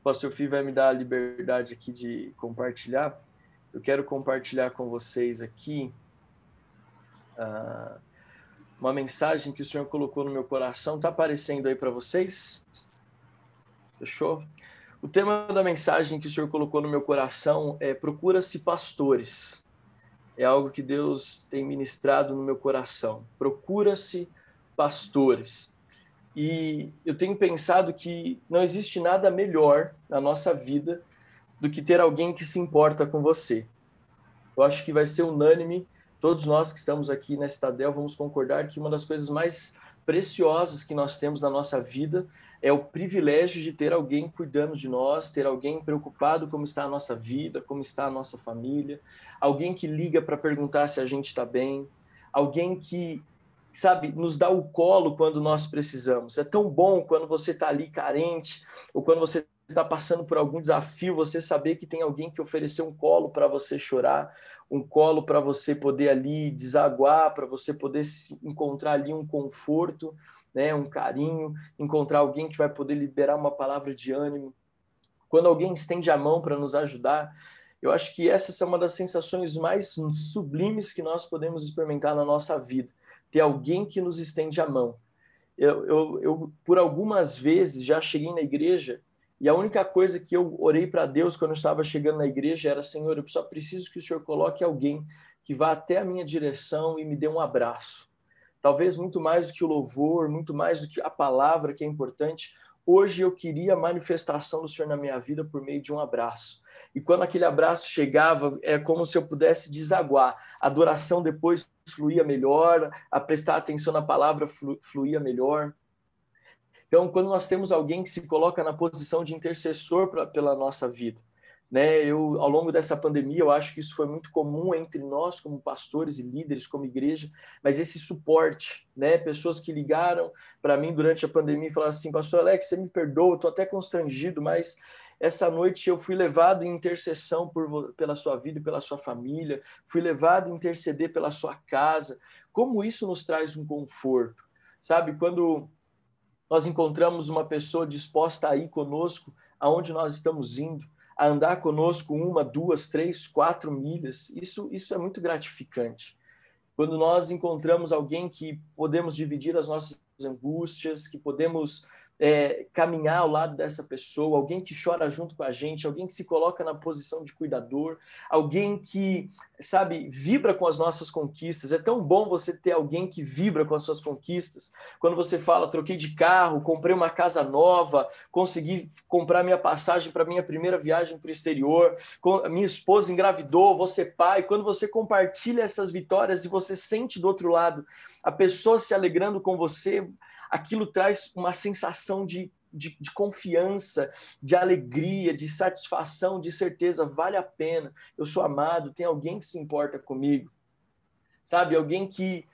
o pastor Fih vai me dar a liberdade aqui de compartilhar. Eu quero compartilhar com vocês aqui uh, uma mensagem que o Senhor colocou no meu coração. Está aparecendo aí para vocês? Fechou? O tema da mensagem que o Senhor colocou no meu coração é Procura-se pastores. É algo que Deus tem ministrado no meu coração. Procura-se pastores. E eu tenho pensado que não existe nada melhor na nossa vida do que ter alguém que se importa com você. Eu acho que vai ser unânime, todos nós que estamos aqui na Estadel vamos concordar que uma das coisas mais preciosas que nós temos na nossa vida é o privilégio de ter alguém cuidando de nós, ter alguém preocupado como está a nossa vida, como está a nossa família, alguém que liga para perguntar se a gente está bem, alguém que, sabe, nos dá o colo quando nós precisamos. É tão bom quando você está ali carente ou quando você está passando por algum desafio, você saber que tem alguém que ofereceu um colo para você chorar, um colo para você poder ali desaguar, para você poder encontrar ali um conforto né, um carinho, encontrar alguém que vai poder liberar uma palavra de ânimo. Quando alguém estende a mão para nos ajudar, eu acho que essa é uma das sensações mais sublimes que nós podemos experimentar na nossa vida. Ter alguém que nos estende a mão. Eu, eu, eu por algumas vezes já cheguei na igreja e a única coisa que eu orei para Deus quando eu estava chegando na igreja era: Senhor, eu só preciso que o Senhor coloque alguém que vá até a minha direção e me dê um abraço talvez muito mais do que o louvor, muito mais do que a palavra que é importante. Hoje eu queria a manifestação do Senhor na minha vida por meio de um abraço. E quando aquele abraço chegava, é como se eu pudesse desaguar. A adoração depois fluía melhor, a prestar atenção na palavra fluía melhor. Então, quando nós temos alguém que se coloca na posição de intercessor pra, pela nossa vida, né? Eu, ao longo dessa pandemia, eu acho que isso foi muito comum entre nós, como pastores e líderes, como igreja, mas esse suporte, né? Pessoas que ligaram para mim durante a pandemia e falaram assim: Pastor Alex, você me perdoa, estou até constrangido, mas essa noite eu fui levado em intercessão por, pela sua vida e pela sua família, fui levado a interceder pela sua casa. Como isso nos traz um conforto, sabe? Quando nós encontramos uma pessoa disposta a ir conosco aonde nós estamos indo, a andar conosco uma, duas, três, quatro milhas. Isso, isso é muito gratificante. Quando nós encontramos alguém que podemos dividir as nossas angústias, que podemos é, caminhar ao lado dessa pessoa, alguém que chora junto com a gente, alguém que se coloca na posição de cuidador, alguém que, sabe, vibra com as nossas conquistas. É tão bom você ter alguém que vibra com as suas conquistas. Quando você fala, troquei de carro, comprei uma casa nova, consegui comprar minha passagem para minha primeira viagem para o exterior, minha esposa engravidou, você pai. Quando você compartilha essas vitórias e você sente do outro lado a pessoa se alegrando com você, aquilo traz uma sensação de, de, de, confiança, de alegria, de satisfação, de certeza, vale a pena. Eu sou amado, tem alguém que se importa comigo. Sabe, alguém que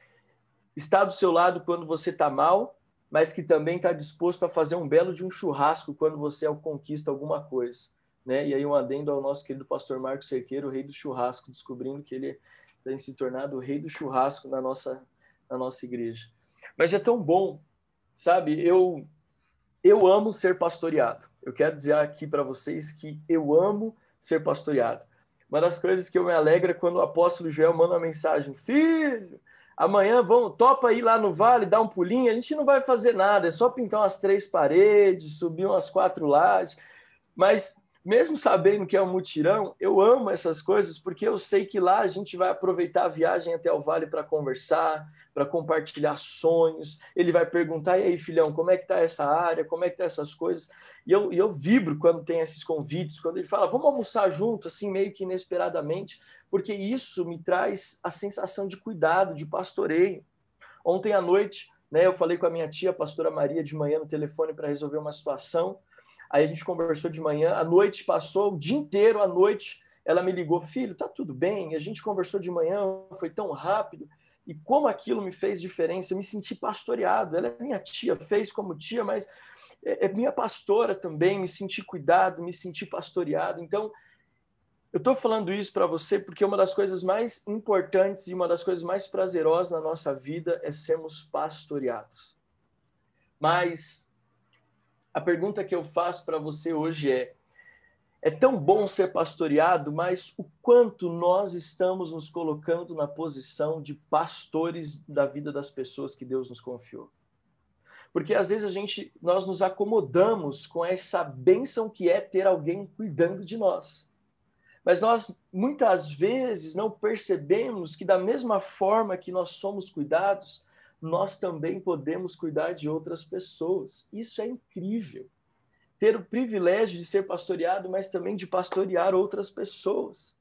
está do seu lado quando você está mal, mas que também está disposto a fazer um belo de um churrasco quando você conquista alguma coisa. Né? E aí um adendo ao nosso querido pastor Marcos Cerqueiro, o rei do churrasco, descobrindo que ele tem se tornado o rei do churrasco na nossa, na nossa igreja. Mas é tão bom Sabe, eu eu amo ser pastoreado. Eu quero dizer aqui para vocês que eu amo ser pastoreado. Uma das coisas que eu me alegra é quando o apóstolo Joel manda uma mensagem: Filho, amanhã vamos, topa ir lá no vale, dar um pulinho. A gente não vai fazer nada, é só pintar umas três paredes, subir umas quatro lajes. Mas mesmo sabendo que é um mutirão, eu amo essas coisas porque eu sei que lá a gente vai aproveitar a viagem até o vale para conversar, para compartilhar sonhos. Ele vai perguntar: e aí, filhão, como é que está essa área? Como é que tá essas coisas? E eu, eu vibro quando tem esses convites, quando ele fala: vamos almoçar junto, assim, meio que inesperadamente, porque isso me traz a sensação de cuidado, de pastoreio. Ontem à noite, né, eu falei com a minha tia, a pastora Maria, de manhã no telefone para resolver uma situação. Aí a gente conversou de manhã, a noite passou, o dia inteiro, à noite, ela me ligou, filho, tá tudo bem? A gente conversou de manhã, foi tão rápido. E como aquilo me fez diferença, eu me senti pastoreado. Ela é minha tia, fez como tia, mas é, é minha pastora também. Me senti cuidado, me senti pastoreado. Então, eu estou falando isso para você porque uma das coisas mais importantes e uma das coisas mais prazerosas na nossa vida é sermos pastoreados. Mas A pergunta que eu faço para você hoje é: é tão bom ser pastoreado, mas o quanto nós estamos nos colocando na posição de pastores da vida das pessoas que Deus nos confiou? Porque às vezes a gente nós nos acomodamos com essa bênção que é ter alguém cuidando de nós. Mas nós muitas vezes não percebemos que da mesma forma que nós somos cuidados, nós também podemos cuidar de outras pessoas. Isso é incrível ter o privilégio de ser pastoreado, mas também de pastorear outras pessoas.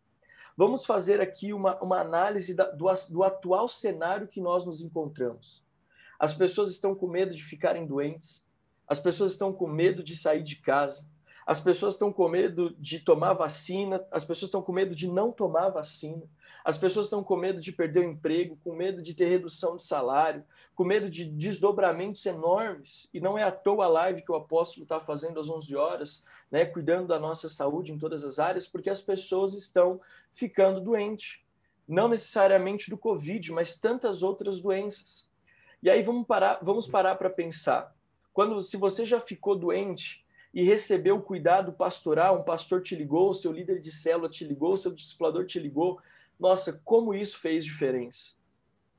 Vamos fazer aqui uma, uma análise da, do, do atual cenário que nós nos encontramos. As pessoas estão com medo de ficarem doentes, as pessoas estão com medo de sair de casa, as pessoas estão com medo de tomar vacina, as pessoas estão com medo de não tomar vacina, as pessoas estão com medo de perder o emprego, com medo de ter redução de salário, com medo de desdobramentos enormes. E não é à toa a live que o apóstolo está fazendo às 11 horas, né, cuidando da nossa saúde em todas as áreas, porque as pessoas estão ficando doentes. Não necessariamente do Covid, mas tantas outras doenças. E aí vamos parar, vamos parar para pensar. Quando se você já ficou doente e recebeu o cuidado pastoral, um pastor te ligou, seu líder de célula te ligou, seu discipulador te ligou, nossa, como isso fez diferença.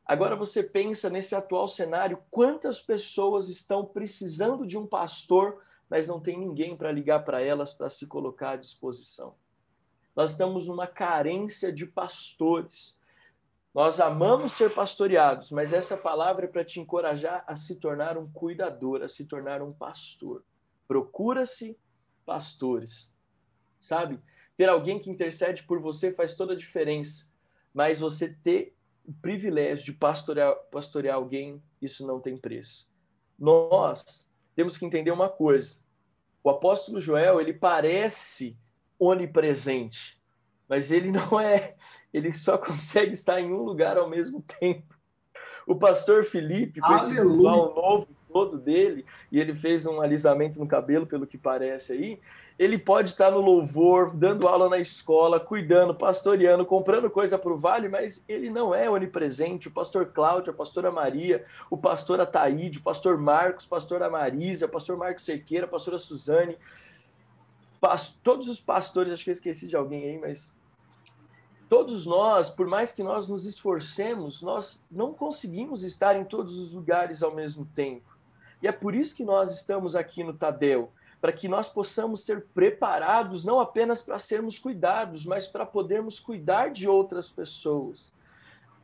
Agora você pensa nesse atual cenário, quantas pessoas estão precisando de um pastor, mas não tem ninguém para ligar para elas para se colocar à disposição. Nós estamos numa carência de pastores. Nós amamos ser pastoreados, mas essa palavra é para te encorajar a se tornar um cuidador, a se tornar um pastor. Procura-se pastores. Sabe? Ter alguém que intercede por você faz toda a diferença, mas você ter o privilégio de pastorear, pastorear alguém, isso não tem preço. Nós temos que entender uma coisa. O apóstolo Joel, ele parece onipresente, mas ele não é, ele só consegue estar em um lugar ao mesmo tempo. O pastor Felipe, com esse novo todo dele, e ele fez um alisamento no cabelo, pelo que parece aí, ele pode estar no louvor, dando aula na escola, cuidando, pastoreando, comprando coisa para o vale, mas ele não é onipresente. O pastor Cláudio, a pastora Maria, o pastor Ataíde, o pastor Marcos, a pastora Marisa, o pastor Marcos Sequeira, a pastora Suzane, todos os pastores, acho que eu esqueci de alguém aí, mas todos nós, por mais que nós nos esforcemos, nós não conseguimos estar em todos os lugares ao mesmo tempo. E é por isso que nós estamos aqui no Tadel para que nós possamos ser preparados não apenas para sermos cuidados, mas para podermos cuidar de outras pessoas.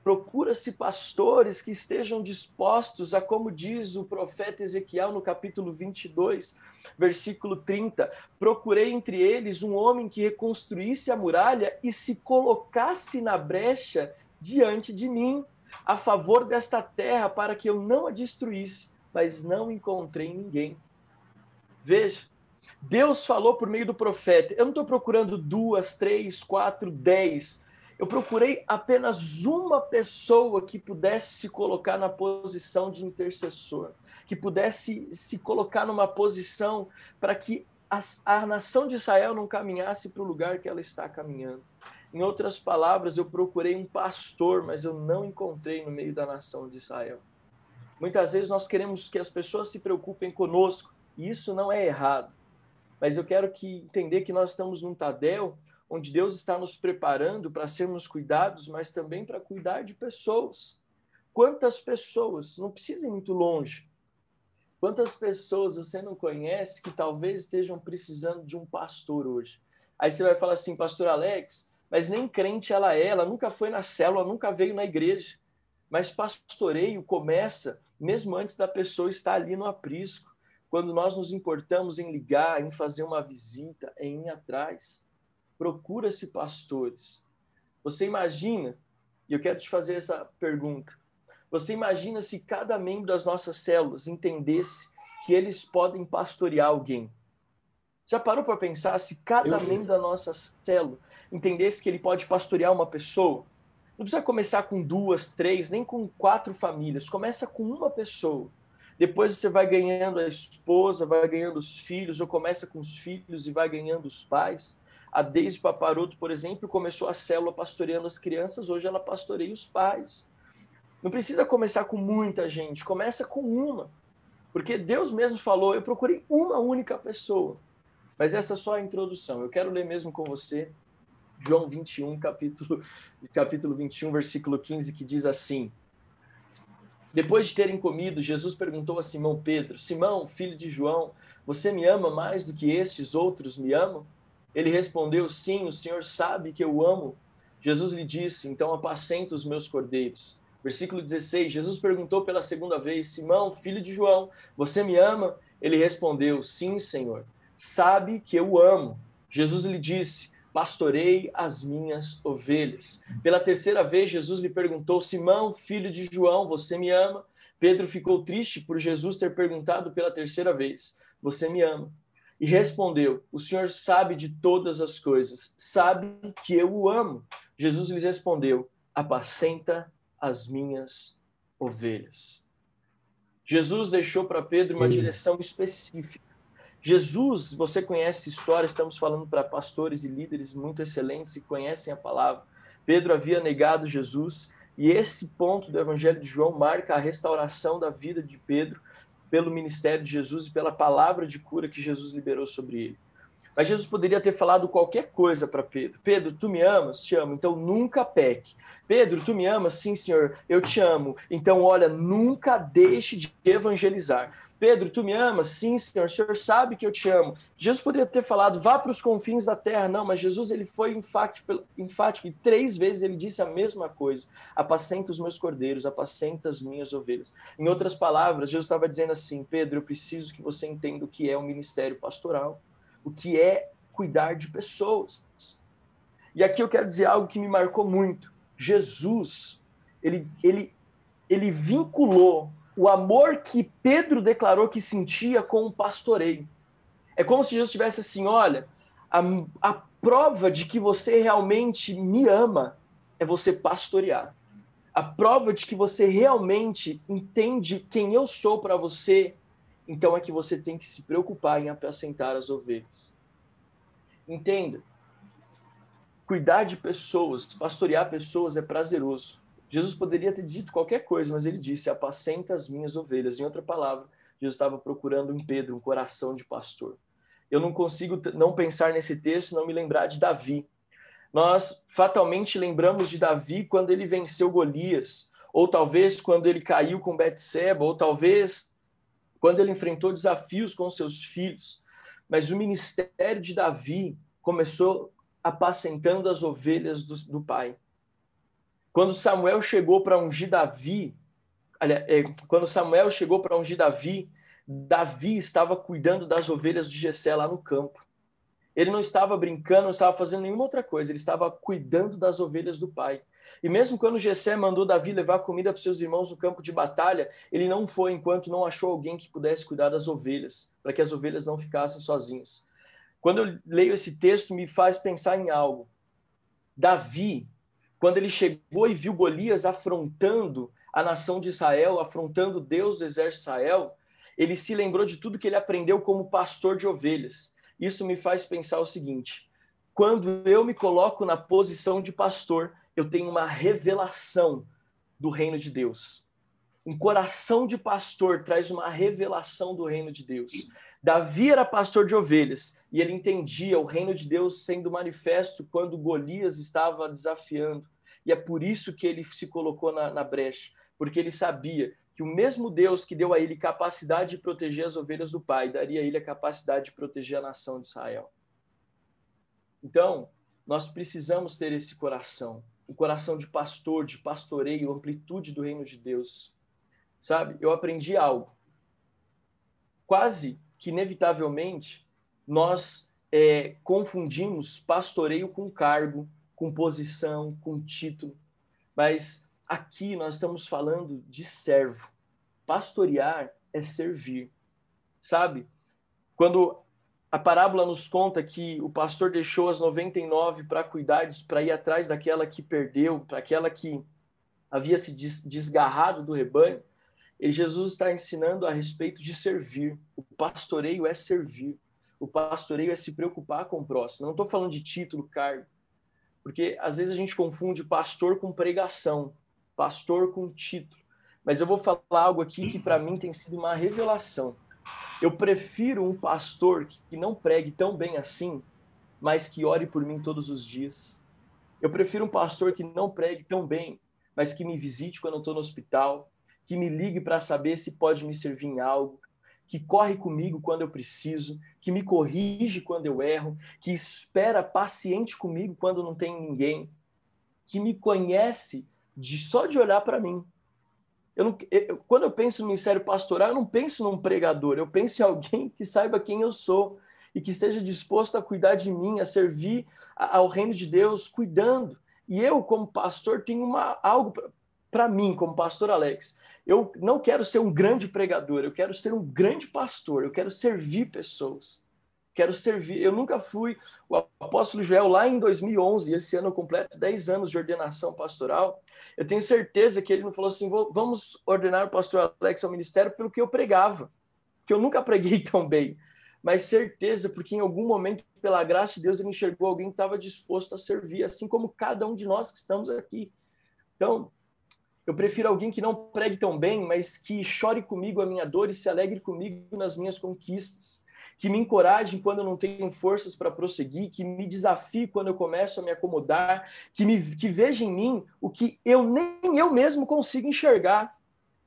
Procura-se pastores que estejam dispostos a, como diz o profeta Ezequiel no capítulo 22, versículo 30, procurei entre eles um homem que reconstruísse a muralha e se colocasse na brecha diante de mim, a favor desta terra, para que eu não a destruísse, mas não encontrei ninguém. Veja, Deus falou por meio do profeta. Eu não estou procurando duas, três, quatro, dez. Eu procurei apenas uma pessoa que pudesse se colocar na posição de intercessor, que pudesse se colocar numa posição para que a, a nação de Israel não caminhasse para o lugar que ela está caminhando. Em outras palavras, eu procurei um pastor, mas eu não encontrei no meio da nação de Israel. Muitas vezes nós queremos que as pessoas se preocupem conosco, e isso não é errado. Mas eu quero que entender que nós estamos num Tadel onde Deus está nos preparando para sermos cuidados, mas também para cuidar de pessoas. Quantas pessoas, não precisa ir muito longe, quantas pessoas você não conhece que talvez estejam precisando de um pastor hoje? Aí você vai falar assim, pastor Alex, mas nem crente ela é, ela nunca foi na célula, nunca veio na igreja. Mas pastoreio começa mesmo antes da pessoa estar ali no aprisco, quando nós nos importamos em ligar, em fazer uma visita, em ir atrás. Procura-se pastores. Você imagina, e eu quero te fazer essa pergunta, você imagina se cada membro das nossas células entendesse que eles podem pastorear alguém? Já parou para pensar se cada eu... membro da nossa célula entendesse que ele pode pastorear uma pessoa? Não precisa começar com duas, três, nem com quatro famílias. Começa com uma pessoa. Depois você vai ganhando a esposa, vai ganhando os filhos, ou começa com os filhos e vai ganhando os pais. A Deise Paparoto, por exemplo, começou a célula pastoreando as crianças, hoje ela pastoreia os pais. Não precisa começar com muita gente, começa com uma. Porque Deus mesmo falou, eu procurei uma única pessoa. Mas essa é só a introdução. Eu quero ler mesmo com você João 21, capítulo, capítulo 21, versículo 15, que diz assim: Depois de terem comido, Jesus perguntou a Simão Pedro: Simão, filho de João, você me ama mais do que estes outros me amam? Ele respondeu: Sim, o Senhor sabe que eu amo. Jesus lhe disse: Então apacenta os meus cordeiros. Versículo 16: Jesus perguntou pela segunda vez: Simão, filho de João, você me ama? Ele respondeu: Sim, Senhor. Sabe que eu amo. Jesus lhe disse: pastorei as minhas ovelhas. Pela terceira vez, Jesus lhe perguntou: Simão, filho de João, você me ama? Pedro ficou triste por Jesus ter perguntado pela terceira vez: Você me ama? E respondeu: O Senhor sabe de todas as coisas, sabe que eu o amo. Jesus lhes respondeu: Apacenta as minhas ovelhas. Jesus deixou para Pedro uma direção específica Jesus, você conhece história, estamos falando para pastores e líderes muito excelentes que conhecem a palavra. Pedro havia negado Jesus e esse ponto do Evangelho de João marca a restauração da vida de Pedro pelo ministério de Jesus e pela palavra de cura que Jesus liberou sobre ele. Mas Jesus poderia ter falado qualquer coisa para Pedro. Pedro, tu me amas? Te amo. Então nunca peque. Pedro, tu me amas? Sim, Senhor, eu te amo. Então, olha, nunca deixe de evangelizar. Pedro, tu me amas? Sim, Senhor. O Senhor sabe que eu te amo. Jesus poderia ter falado, vá para os confins da terra. Não, mas Jesus ele foi enfático, enfático e três vezes ele disse a mesma coisa: apacenta os meus cordeiros, apacenta as minhas ovelhas. Em outras palavras, Jesus estava dizendo assim: Pedro, eu preciso que você entenda o que é o ministério pastoral, o que é cuidar de pessoas. E aqui eu quero dizer algo que me marcou muito. Jesus, ele, ele, ele vinculou o amor que Pedro declarou que sentia com o pastoreio. É como se Jesus estivesse assim: olha, a, a prova de que você realmente me ama é você pastorear. A prova de que você realmente entende quem eu sou para você, então é que você tem que se preocupar em apacentar as ovelhas. Entenda. Cuidar de pessoas, pastorear pessoas é prazeroso. Jesus poderia ter dito qualquer coisa, mas ele disse: Apacenta as minhas ovelhas. Em outra palavra, Jesus estava procurando em Pedro um coração de pastor. Eu não consigo não pensar nesse texto, não me lembrar de Davi. Nós fatalmente lembramos de Davi quando ele venceu Golias, ou talvez quando ele caiu com Betseba, ou talvez quando ele enfrentou desafios com seus filhos. Mas o ministério de Davi começou apacentando as ovelhas do, do pai. Quando Samuel chegou para ungir Davi, é, quando Samuel chegou para ungir Davi, Davi estava cuidando das ovelhas de Jessé lá no campo. Ele não estava brincando, não estava fazendo nenhuma outra coisa, ele estava cuidando das ovelhas do pai. E mesmo quando Jessé mandou Davi levar comida para seus irmãos no campo de batalha, ele não foi enquanto não achou alguém que pudesse cuidar das ovelhas, para que as ovelhas não ficassem sozinhas. Quando eu leio esse texto, me faz pensar em algo. Davi quando ele chegou e viu Golias afrontando a nação de Israel, afrontando Deus do exército de Israel, ele se lembrou de tudo que ele aprendeu como pastor de ovelhas. Isso me faz pensar o seguinte: quando eu me coloco na posição de pastor, eu tenho uma revelação do reino de Deus. Um coração de pastor traz uma revelação do reino de Deus. Davi era pastor de ovelhas e ele entendia o reino de Deus sendo manifesto quando Golias estava desafiando e é por isso que ele se colocou na, na brecha, porque ele sabia que o mesmo Deus que deu a ele capacidade de proteger as ovelhas do Pai, daria a ele a capacidade de proteger a nação de Israel. Então, nós precisamos ter esse coração, o um coração de pastor, de pastoreio, amplitude do reino de Deus. Sabe? Eu aprendi algo. Quase que inevitavelmente nós é, confundimos pastoreio com cargo, com posição, com título. Mas aqui nós estamos falando de servo. Pastorear é servir. Sabe? Quando a parábola nos conta que o pastor deixou as 99 para cuidar, para ir atrás daquela que perdeu, para aquela que havia se desgarrado do rebanho, e Jesus está ensinando a respeito de servir. O pastoreio é servir. O pastoreio é se preocupar com o próximo. Não estou falando de título, cargo. Porque às vezes a gente confunde pastor com pregação, pastor com título. mas eu vou falar algo aqui que para mim tem sido uma revelação. Eu prefiro um pastor que não pregue tão bem assim, mas que ore por mim todos os dias. Eu prefiro um pastor que não pregue tão bem, mas que me visite quando eu estou no hospital, que me ligue para saber se pode me servir em algo, que corre comigo quando eu preciso, que me corrige quando eu erro, que espera paciente comigo quando não tem ninguém, que me conhece de só de olhar para mim. Eu não, eu, quando eu penso no ministério pastoral, eu não penso num pregador, eu penso em alguém que saiba quem eu sou e que esteja disposto a cuidar de mim, a servir ao reino de Deus, cuidando. E eu, como pastor, tenho uma, algo para mim, como pastor Alex. Eu não quero ser um grande pregador, eu quero ser um grande pastor, eu quero servir pessoas. Quero servir. Eu nunca fui o apóstolo Joel lá em 2011, esse ano completo 10 anos de ordenação pastoral. Eu tenho certeza que ele não falou assim: vamos ordenar o pastor Alex ao ministério pelo que eu pregava, que eu nunca preguei tão bem mas certeza, porque em algum momento, pela graça de Deus, ele enxergou alguém que estava disposto a servir, assim como cada um de nós que estamos aqui. Então, eu prefiro alguém que não pregue tão bem, mas que chore comigo a minha dor e se alegre comigo nas minhas conquistas, que me encoraje quando eu não tenho forças para prosseguir, que me desafie quando eu começo a me acomodar, que me que veja em mim o que eu nem eu mesmo consigo enxergar.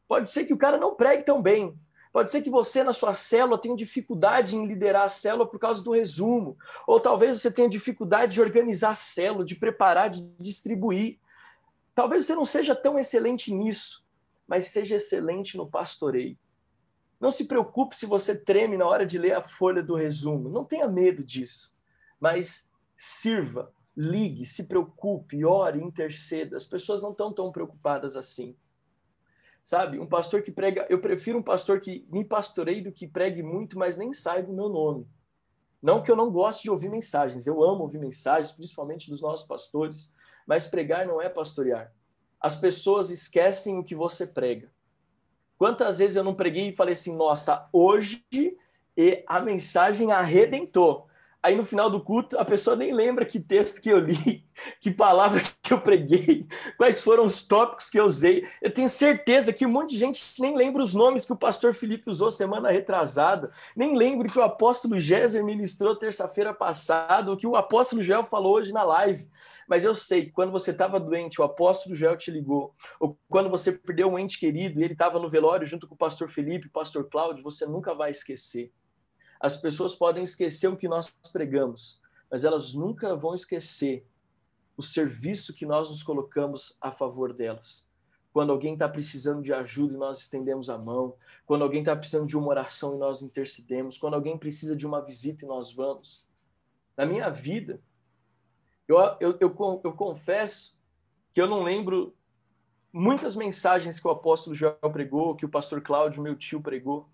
Pode ser que o cara não pregue tão bem, Pode ser que você, na sua célula, tenha dificuldade em liderar a célula por causa do resumo. Ou talvez você tenha dificuldade de organizar a célula, de preparar, de distribuir. Talvez você não seja tão excelente nisso, mas seja excelente no pastoreio. Não se preocupe se você treme na hora de ler a folha do resumo. Não tenha medo disso. Mas sirva, ligue, se preocupe, ore, interceda. As pessoas não estão tão preocupadas assim sabe? Um pastor que prega, eu prefiro um pastor que me pastoreie do que pregue muito, mas nem saiba o meu nome. Não que eu não goste de ouvir mensagens, eu amo ouvir mensagens, principalmente dos nossos pastores, mas pregar não é pastorear. As pessoas esquecem o que você prega. Quantas vezes eu não preguei e falei assim, nossa, hoje e a mensagem arrebentou. Aí no final do culto, a pessoa nem lembra que texto que eu li, que palavra que eu preguei, quais foram os tópicos que eu usei. Eu tenho certeza que um monte de gente nem lembra os nomes que o pastor Felipe usou semana retrasada, nem lembra que o apóstolo Géser ministrou terça-feira passada, o que o apóstolo Joel falou hoje na live. Mas eu sei que quando você estava doente, o apóstolo Joel te ligou, ou quando você perdeu um ente querido e ele estava no velório junto com o pastor Felipe, o pastor Cláudio, você nunca vai esquecer. As pessoas podem esquecer o que nós pregamos, mas elas nunca vão esquecer o serviço que nós nos colocamos a favor delas. Quando alguém está precisando de ajuda e nós estendemos a mão, quando alguém está precisando de uma oração e nós intercedemos, quando alguém precisa de uma visita e nós vamos. Na minha vida, eu, eu, eu, eu confesso que eu não lembro muitas mensagens que o apóstolo Joel pregou, que o pastor Cláudio, meu tio, pregou,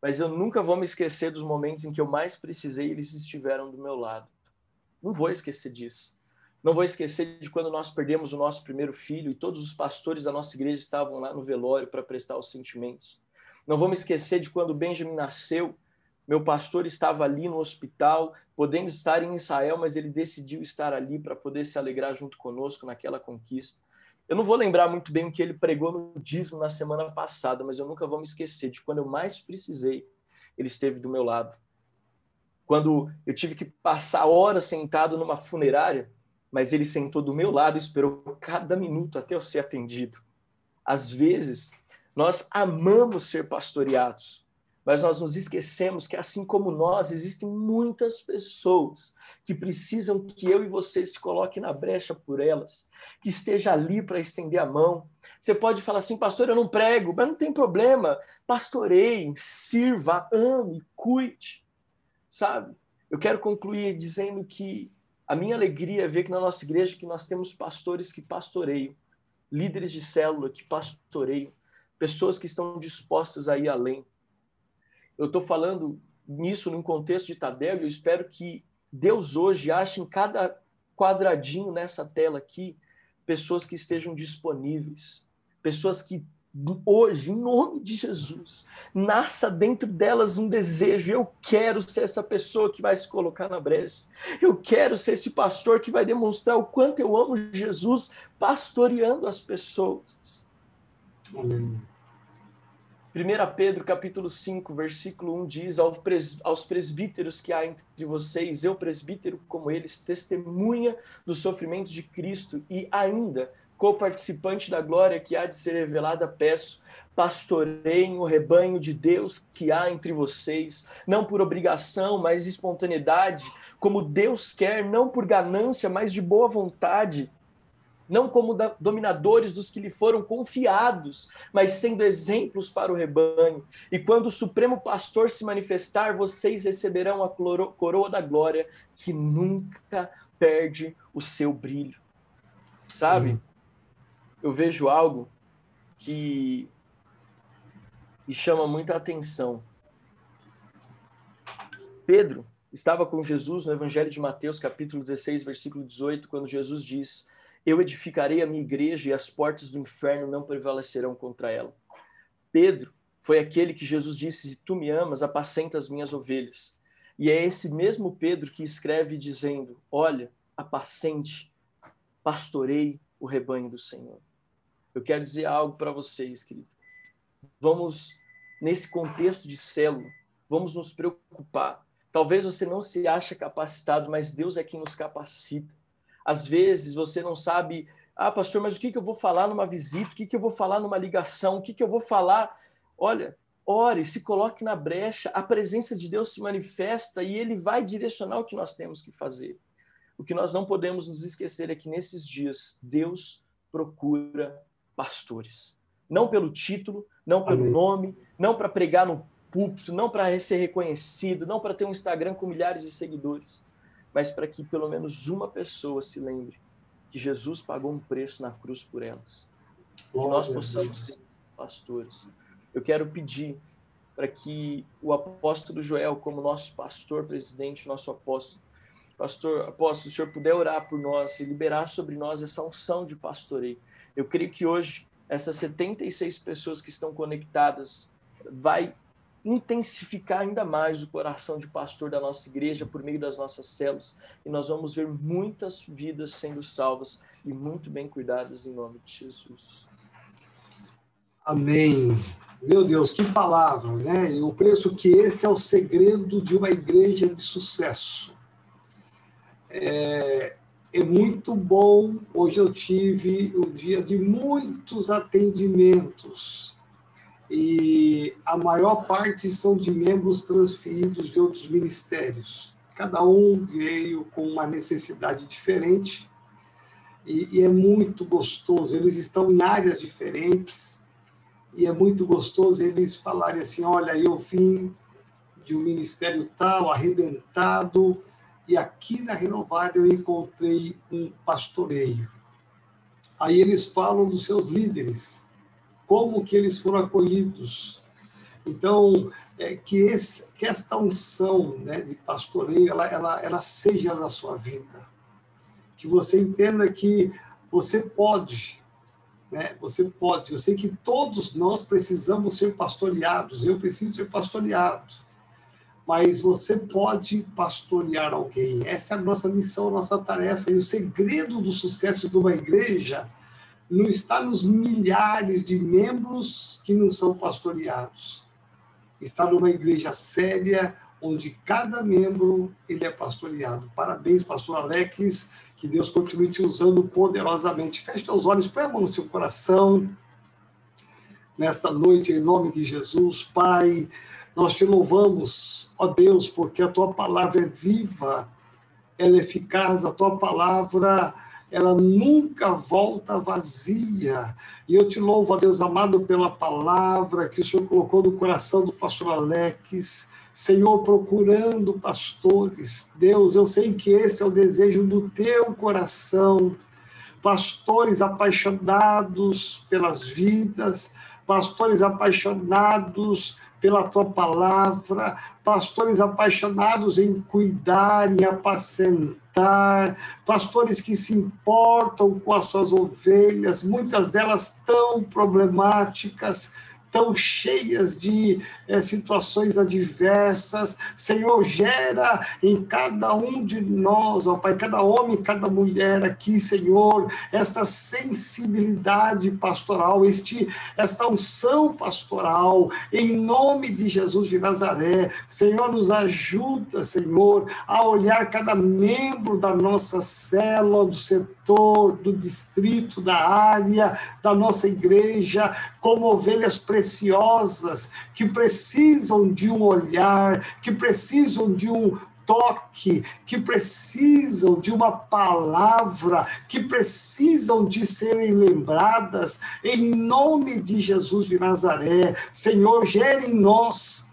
mas eu nunca vou me esquecer dos momentos em que eu mais precisei, eles estiveram do meu lado. Não vou esquecer disso. Não vou esquecer de quando nós perdemos o nosso primeiro filho e todos os pastores da nossa igreja estavam lá no velório para prestar os sentimentos. Não vou me esquecer de quando Benjamin nasceu, meu pastor estava ali no hospital, podendo estar em Israel, mas ele decidiu estar ali para poder se alegrar junto conosco naquela conquista. Eu não vou lembrar muito bem o que ele pregou no dízimo na semana passada, mas eu nunca vou me esquecer de quando eu mais precisei, ele esteve do meu lado. Quando eu tive que passar horas sentado numa funerária, mas ele sentou do meu lado e esperou cada minuto até eu ser atendido. Às vezes, nós amamos ser pastoreados, mas nós nos esquecemos que, assim como nós, existem muitas pessoas que precisam que eu e você se coloque na brecha por elas, que esteja ali para estender a mão. Você pode falar assim, pastor, eu não prego, mas não tem problema. Pastoreie, sirva, ame, cuide, sabe? Eu quero concluir dizendo que a minha alegria é ver que na nossa igreja que nós temos pastores que pastoreiam, líderes de célula que pastoreiam, pessoas que estão dispostas a ir além eu estou falando nisso num contexto de Tadel e eu espero que Deus hoje ache em cada quadradinho nessa tela aqui pessoas que estejam disponíveis, pessoas que hoje, em nome de Jesus, nasça dentro delas um desejo. Eu quero ser essa pessoa que vai se colocar na brecha. Eu quero ser esse pastor que vai demonstrar o quanto eu amo Jesus pastoreando as pessoas. Amém. 1 Pedro capítulo 5, versículo 1 diz aos presbíteros que há entre vocês, eu presbítero como eles, testemunha dos sofrimentos de Cristo e ainda co-participante da glória que há de ser revelada, peço, pastoreiem o rebanho de Deus que há entre vocês, não por obrigação, mas espontaneidade, como Deus quer, não por ganância, mas de boa vontade, não como dominadores dos que lhe foram confiados, mas sendo exemplos para o rebanho. E quando o Supremo Pastor se manifestar, vocês receberão a coroa da glória que nunca perde o seu brilho. Sabe? Eu vejo algo que me chama muita atenção. Pedro estava com Jesus no Evangelho de Mateus, capítulo 16, versículo 18, quando Jesus diz: eu edificarei a minha igreja e as portas do inferno não prevalecerão contra ela. Pedro foi aquele que Jesus disse: Tu me amas, apacenta as minhas ovelhas. E é esse mesmo Pedro que escreve dizendo: Olha, apacente, pastorei o rebanho do Senhor. Eu quero dizer algo para vocês, querido. Vamos, nesse contexto de célula, vamos nos preocupar. Talvez você não se ache capacitado, mas Deus é quem nos capacita. Às vezes você não sabe, ah, pastor, mas o que, que eu vou falar numa visita? O que, que eu vou falar numa ligação? O que, que eu vou falar? Olha, ore, se coloque na brecha, a presença de Deus se manifesta e ele vai direcionar o que nós temos que fazer. O que nós não podemos nos esquecer é que nesses dias Deus procura pastores. Não pelo título, não pelo Amém. nome, não para pregar no púlpito, não para ser reconhecido, não para ter um Instagram com milhares de seguidores, mas para que pelo menos uma pessoa se lembre que Jesus pagou um preço na cruz por elas. E nós possamos ser pastores. Eu quero pedir para que o apóstolo Joel, como nosso pastor, presidente, nosso apóstolo, pastor, apóstolo, o senhor puder orar por nós e liberar sobre nós essa unção de pastoreio. Eu creio que hoje essas 76 pessoas que estão conectadas vai intensificar ainda mais o coração de pastor da nossa igreja por meio das nossas células e nós vamos ver muitas vidas sendo salvas e muito bem cuidadas em nome de Jesus. Amém. Meu Deus, que palavra, né? Eu penso que este é o segredo de uma igreja de sucesso. É, é muito bom. Hoje eu tive um dia de muitos atendimentos e a maior parte são de membros transferidos de outros ministérios. Cada um veio com uma necessidade diferente e, e é muito gostoso. Eles estão em áreas diferentes e é muito gostoso eles falarem assim: olha, eu vim de um ministério tal, arrebentado, e aqui na Renovada eu encontrei um pastoreio. Aí eles falam dos seus líderes, como que eles foram acolhidos. Então, é, que, esse, que esta unção né, de pastoreio, ela, ela, ela seja na sua vida. Que você entenda que você pode, né? Você pode. Eu sei que todos nós precisamos ser pastoreados. Eu preciso ser pastoreado. Mas você pode pastorear alguém. Essa é a nossa missão, a nossa tarefa. E o segredo do sucesso de uma igreja não está nos milhares de membros que não são pastoreados. Está numa igreja séria, onde cada membro ele é pastoreado. Parabéns, pastor Alex, que Deus continue te usando poderosamente. Feche os olhos, põe a mão no seu coração. Nesta noite, em nome de Jesus, Pai, nós te louvamos, ó Deus, porque a tua palavra é viva, ela é eficaz, a tua palavra ela nunca volta vazia. E eu te louvo, a Deus amado, pela palavra que o Senhor colocou no coração do pastor Alex. Senhor, procurando pastores. Deus, eu sei que esse é o desejo do teu coração. Pastores apaixonados pelas vidas, pastores apaixonados pela tua palavra, pastores apaixonados em cuidar e apacentar, pastores que se importam com as suas ovelhas, muitas delas tão problemáticas, tão cheias de é, situações adversas. Senhor, gera em cada um de nós, ó Pai, cada homem, cada mulher aqui, Senhor, esta sensibilidade pastoral, este, esta unção pastoral, em nome de Jesus de Nazaré. Senhor, nos ajuda, Senhor, a olhar cada membro da nossa célula, do setor, do distrito, da área, da nossa igreja, como ovelhas preciosas que precisam de um olhar, que precisam de um toque, que precisam de uma palavra, que precisam de serem lembradas, em nome de Jesus de Nazaré. Senhor, gere em nós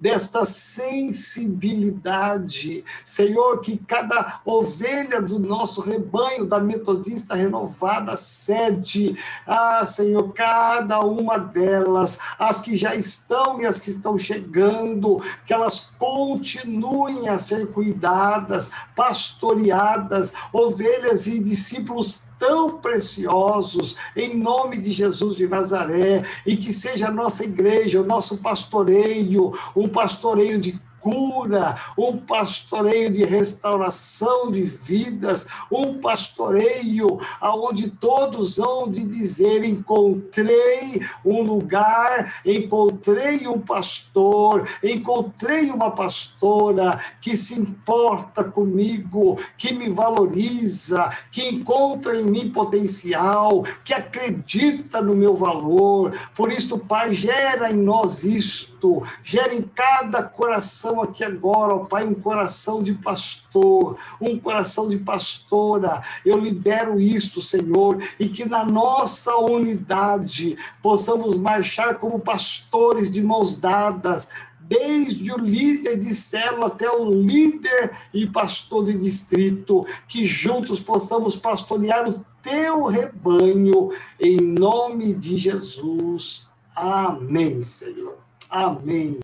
desta sensibilidade. Senhor, que cada ovelha do nosso rebanho da Metodista Renovada cede, ah, Senhor, cada uma delas, as que já estão e as que estão chegando, que elas continuem a ser cuidadas, pastoreadas, ovelhas e discípulos tão preciosos, em nome de Jesus de Nazaré, e que seja a nossa igreja, o nosso pastoreio, um pastoreio de cura, um pastoreio de restauração de vidas, um pastoreio aonde todos vão de dizer encontrei um lugar, encontrei um pastor, encontrei uma pastora que se importa comigo, que me valoriza, que encontra em mim potencial, que acredita no meu valor. Por isso, Pai, gera em nós isto, gera em cada coração coração aqui agora, ó Pai, um coração de pastor, um coração de pastora. Eu libero isto, Senhor, e que na nossa unidade possamos marchar como pastores de mãos dadas, desde o líder de célula até o líder e pastor de distrito, que juntos possamos pastorear o teu rebanho, em nome de Jesus. Amém, Senhor. Amém.